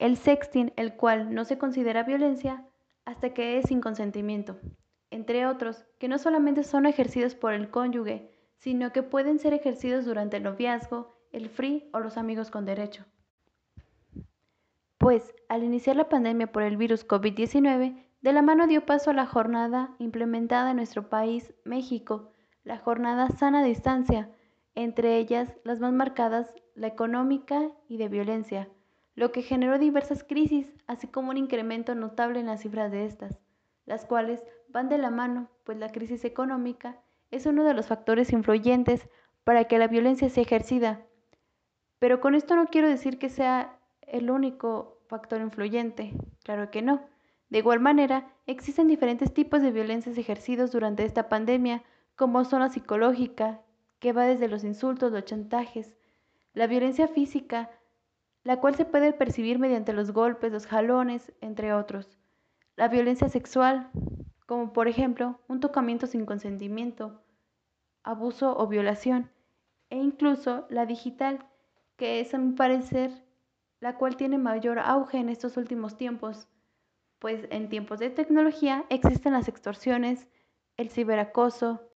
el sexting, el cual no se considera violencia hasta que es sin consentimiento, entre otros, que no solamente son ejercidos por el cónyuge, sino que pueden ser ejercidos durante el noviazgo, el free o los amigos con derecho. Pues, al iniciar la pandemia por el virus COVID-19, de la mano dio paso a la jornada implementada en nuestro país, México, la jornada sana distancia, entre ellas las más marcadas, la económica y de violencia, lo que generó diversas crisis, así como un incremento notable en las cifras de estas, las cuales van de la mano, pues la crisis económica es uno de los factores influyentes para que la violencia sea ejercida. Pero con esto no quiero decir que sea el único factor influyente, claro que no. De igual manera, existen diferentes tipos de violencias ejercidos durante esta pandemia, como son la psicológica, que va desde los insultos, los chantajes, la violencia física, la cual se puede percibir mediante los golpes, los jalones, entre otros. La violencia sexual, como por ejemplo un tocamiento sin consentimiento, abuso o violación, e incluso la digital, que es a mi parecer la cual tiene mayor auge en estos últimos tiempos, pues en tiempos de tecnología existen las extorsiones, el ciberacoso,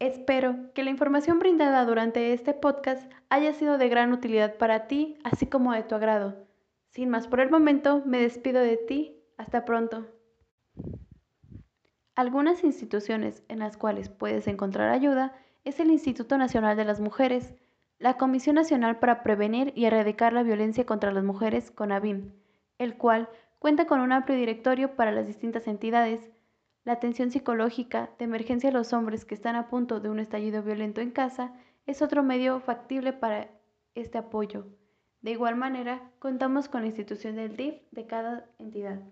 Espero que la información brindada durante este podcast haya sido de gran utilidad para ti, así como de tu agrado. Sin más por el momento, me despido de ti. Hasta pronto. Algunas instituciones en las cuales puedes encontrar ayuda es el Instituto Nacional de las Mujeres, la Comisión Nacional para Prevenir y Erradicar la Violencia contra las Mujeres, CONAVIM, el cual cuenta con un amplio directorio para las distintas entidades, la atención psicológica de emergencia a los hombres que están a punto de un estallido violento en casa es otro medio factible para este apoyo. De igual manera, contamos con la institución del DIF de cada entidad.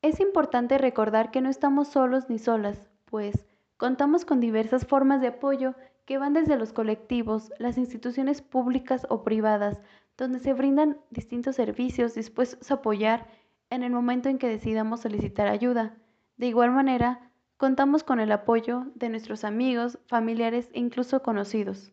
Es importante recordar que no estamos solos ni solas, pues contamos con diversas formas de apoyo que van desde los colectivos, las instituciones públicas o privadas, donde se brindan distintos servicios dispuestos a apoyar en el momento en que decidamos solicitar ayuda. De igual manera, contamos con el apoyo de nuestros amigos, familiares e incluso conocidos.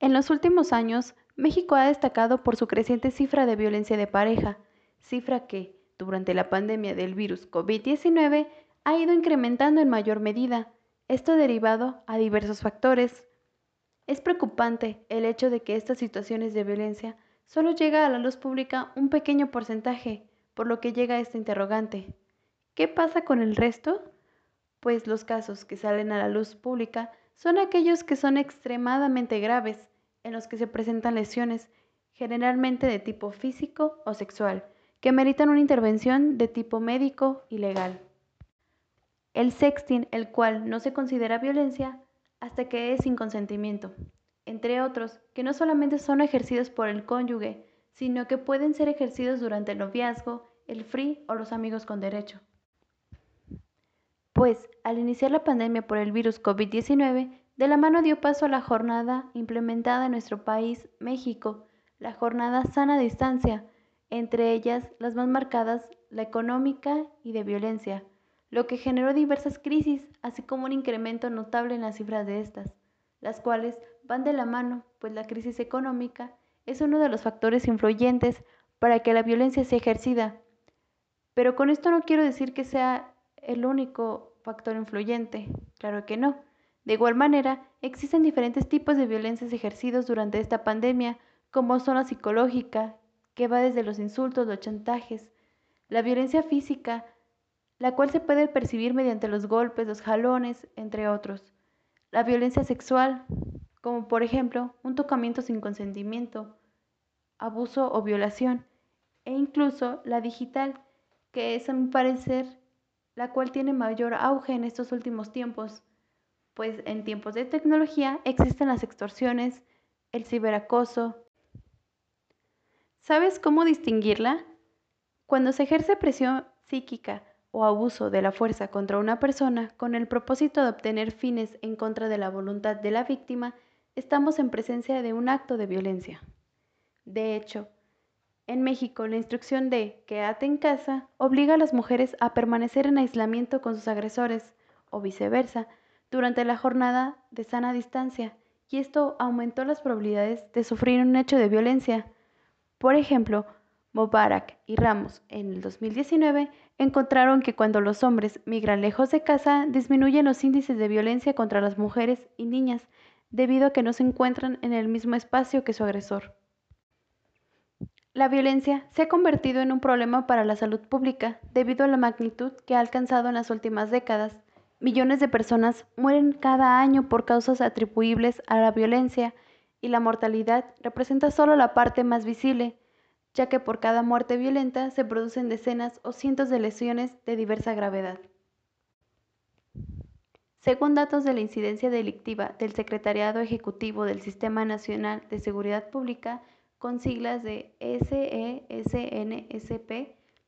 En los últimos años, México ha destacado por su creciente cifra de violencia de pareja, cifra que, durante la pandemia del virus COVID-19, ha ido incrementando en mayor medida, esto derivado a diversos factores. Es preocupante el hecho de que estas situaciones de violencia solo llega a la luz pública un pequeño porcentaje, por lo que llega esta interrogante. ¿Qué pasa con el resto? Pues los casos que salen a la luz pública son aquellos que son extremadamente graves, en los que se presentan lesiones, generalmente de tipo físico o sexual, que meritan una intervención de tipo médico y legal. El sexting, el cual no se considera violencia hasta que es sin consentimiento entre otros, que no solamente son ejercidos por el cónyuge, sino que pueden ser ejercidos durante el noviazgo, el free o los amigos con derecho. Pues, al iniciar la pandemia por el virus COVID-19, de la mano dio paso a la jornada implementada en nuestro país, México, la jornada sana distancia, entre ellas las más marcadas, la económica y de violencia, lo que generó diversas crisis, así como un incremento notable en las cifras de estas las cuales van de la mano, pues la crisis económica es uno de los factores influyentes para que la violencia sea ejercida. Pero con esto no quiero decir que sea el único factor influyente, claro que no. De igual manera, existen diferentes tipos de violencias ejercidos durante esta pandemia, como son la psicológica, que va desde los insultos, los chantajes, la violencia física, la cual se puede percibir mediante los golpes, los jalones, entre otros la violencia sexual, como por ejemplo un tocamiento sin consentimiento, abuso o violación, e incluso la digital, que es a mi parecer la cual tiene mayor auge en estos últimos tiempos, pues en tiempos de tecnología existen las extorsiones, el ciberacoso. ¿Sabes cómo distinguirla? Cuando se ejerce presión psíquica o abuso de la fuerza contra una persona con el propósito de obtener fines en contra de la voluntad de la víctima, estamos en presencia de un acto de violencia. De hecho, en México, la instrucción de quédate en casa obliga a las mujeres a permanecer en aislamiento con sus agresores, o viceversa, durante la jornada de sana distancia, y esto aumentó las probabilidades de sufrir un hecho de violencia. Por ejemplo, Mubarak y Ramos en el 2019 encontraron que cuando los hombres migran lejos de casa disminuyen los índices de violencia contra las mujeres y niñas debido a que no se encuentran en el mismo espacio que su agresor. La violencia se ha convertido en un problema para la salud pública debido a la magnitud que ha alcanzado en las últimas décadas. Millones de personas mueren cada año por causas atribuibles a la violencia y la mortalidad representa solo la parte más visible, ya que por cada muerte violenta se producen decenas o cientos de lesiones de diversa gravedad. Según datos de la incidencia delictiva del Secretariado Ejecutivo del Sistema Nacional de Seguridad Pública, con siglas de SESNSP,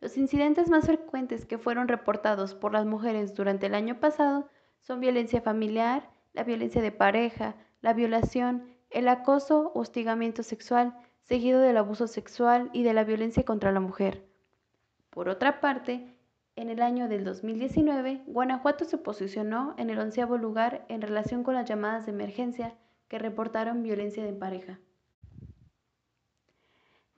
los incidentes más frecuentes que fueron reportados por las mujeres durante el año pasado son violencia familiar, la violencia de pareja, la violación, el acoso o hostigamiento sexual, seguido del abuso sexual y de la violencia contra la mujer. Por otra parte, en el año del 2019, Guanajuato se posicionó en el onceavo lugar en relación con las llamadas de emergencia que reportaron violencia de pareja.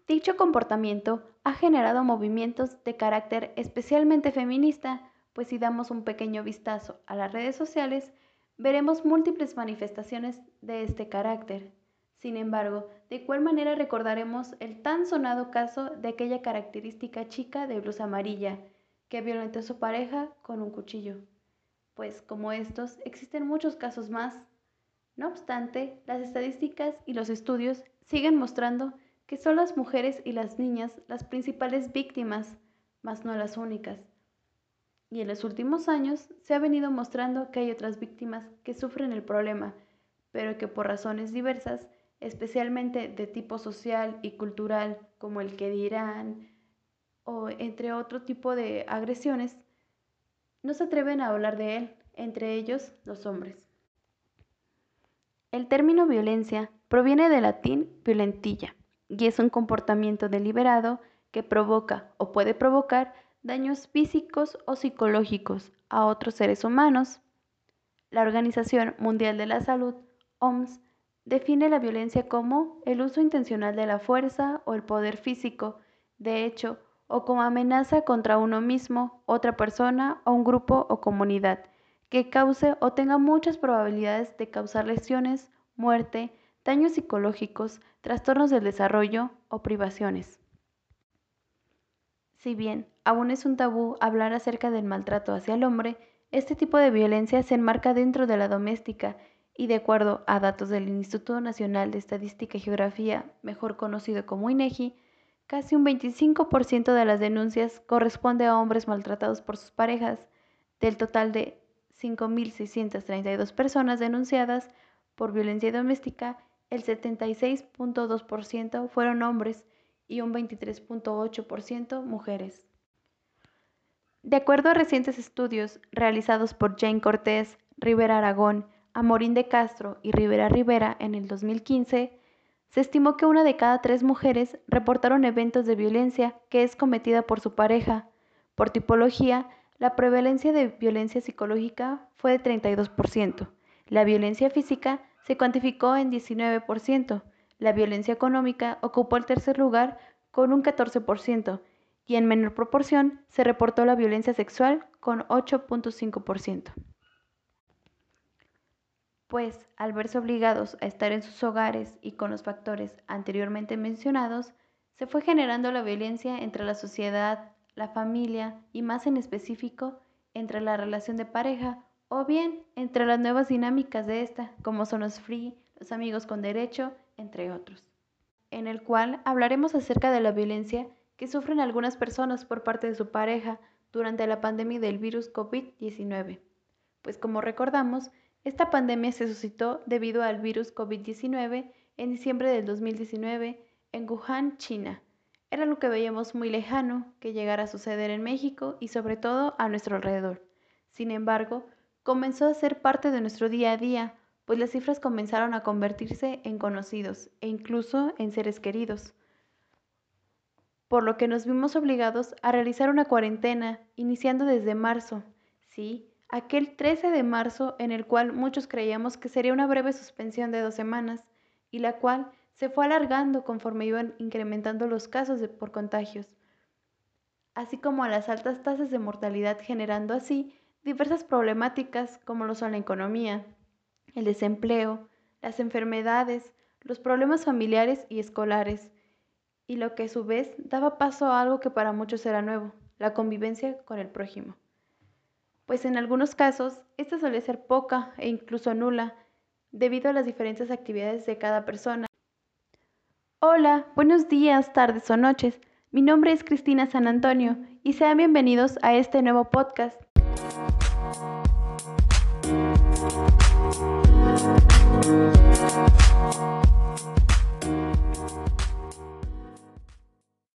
Dicho comportamiento ha generado movimientos de carácter especialmente feminista, pues si damos un pequeño vistazo a las redes sociales, veremos múltiples manifestaciones de este carácter. Sin embargo, ¿de igual manera recordaremos el tan sonado caso de aquella característica chica de blusa amarilla que violentó a su pareja con un cuchillo? Pues como estos, existen muchos casos más. No obstante, las estadísticas y los estudios siguen mostrando que son las mujeres y las niñas las principales víctimas, mas no las únicas. Y en los últimos años se ha venido mostrando que hay otras víctimas que sufren el problema, pero que por razones diversas, especialmente de tipo social y cultural, como el que dirán, o entre otro tipo de agresiones, no se atreven a hablar de él, entre ellos los hombres. El término violencia proviene del latín violentilla, y es un comportamiento deliberado que provoca o puede provocar daños físicos o psicológicos a otros seres humanos. La Organización Mundial de la Salud, OMS, define la violencia como el uso intencional de la fuerza o el poder físico, de hecho, o como amenaza contra uno mismo, otra persona o un grupo o comunidad, que cause o tenga muchas probabilidades de causar lesiones, muerte, daños psicológicos, trastornos del desarrollo o privaciones. Si bien aún es un tabú hablar acerca del maltrato hacia el hombre, este tipo de violencia se enmarca dentro de la doméstica y de acuerdo a datos del Instituto Nacional de Estadística y Geografía, mejor conocido como INEGI, casi un 25% de las denuncias corresponde a hombres maltratados por sus parejas. Del total de 5.632 personas denunciadas por violencia doméstica, el 76.2% fueron hombres y un 23.8% mujeres. De acuerdo a recientes estudios realizados por Jane Cortés, Rivera Aragón, Amorín de Castro y Rivera Rivera en el 2015, se estimó que una de cada tres mujeres reportaron eventos de violencia que es cometida por su pareja. Por tipología, la prevalencia de violencia psicológica fue de 32%, la violencia física se cuantificó en 19%. La violencia económica ocupó el tercer lugar con un 14% y en menor proporción se reportó la violencia sexual con 8.5%. Pues al verse obligados a estar en sus hogares y con los factores anteriormente mencionados, se fue generando la violencia entre la sociedad, la familia y más en específico entre la relación de pareja o bien entre las nuevas dinámicas de esta, como son los free, los amigos con derecho, entre otros, en el cual hablaremos acerca de la violencia que sufren algunas personas por parte de su pareja durante la pandemia del virus COVID-19. Pues como recordamos, esta pandemia se suscitó debido al virus COVID-19 en diciembre del 2019 en Wuhan, China. Era lo que veíamos muy lejano que llegara a suceder en México y sobre todo a nuestro alrededor. Sin embargo, comenzó a ser parte de nuestro día a día, pues las cifras comenzaron a convertirse en conocidos e incluso en seres queridos. Por lo que nos vimos obligados a realizar una cuarentena, iniciando desde marzo. Sí, aquel 13 de marzo en el cual muchos creíamos que sería una breve suspensión de dos semanas y la cual se fue alargando conforme iban incrementando los casos de, por contagios, así como a las altas tasas de mortalidad generando así diversas problemáticas como lo son la economía, el desempleo, las enfermedades, los problemas familiares y escolares, y lo que a su vez daba paso a algo que para muchos era nuevo, la convivencia con el prójimo pues en algunos casos esta suele ser poca e incluso nula debido a las diferentes actividades de cada persona. Hola, buenos días, tardes o noches. Mi nombre es Cristina San Antonio y sean bienvenidos a este nuevo podcast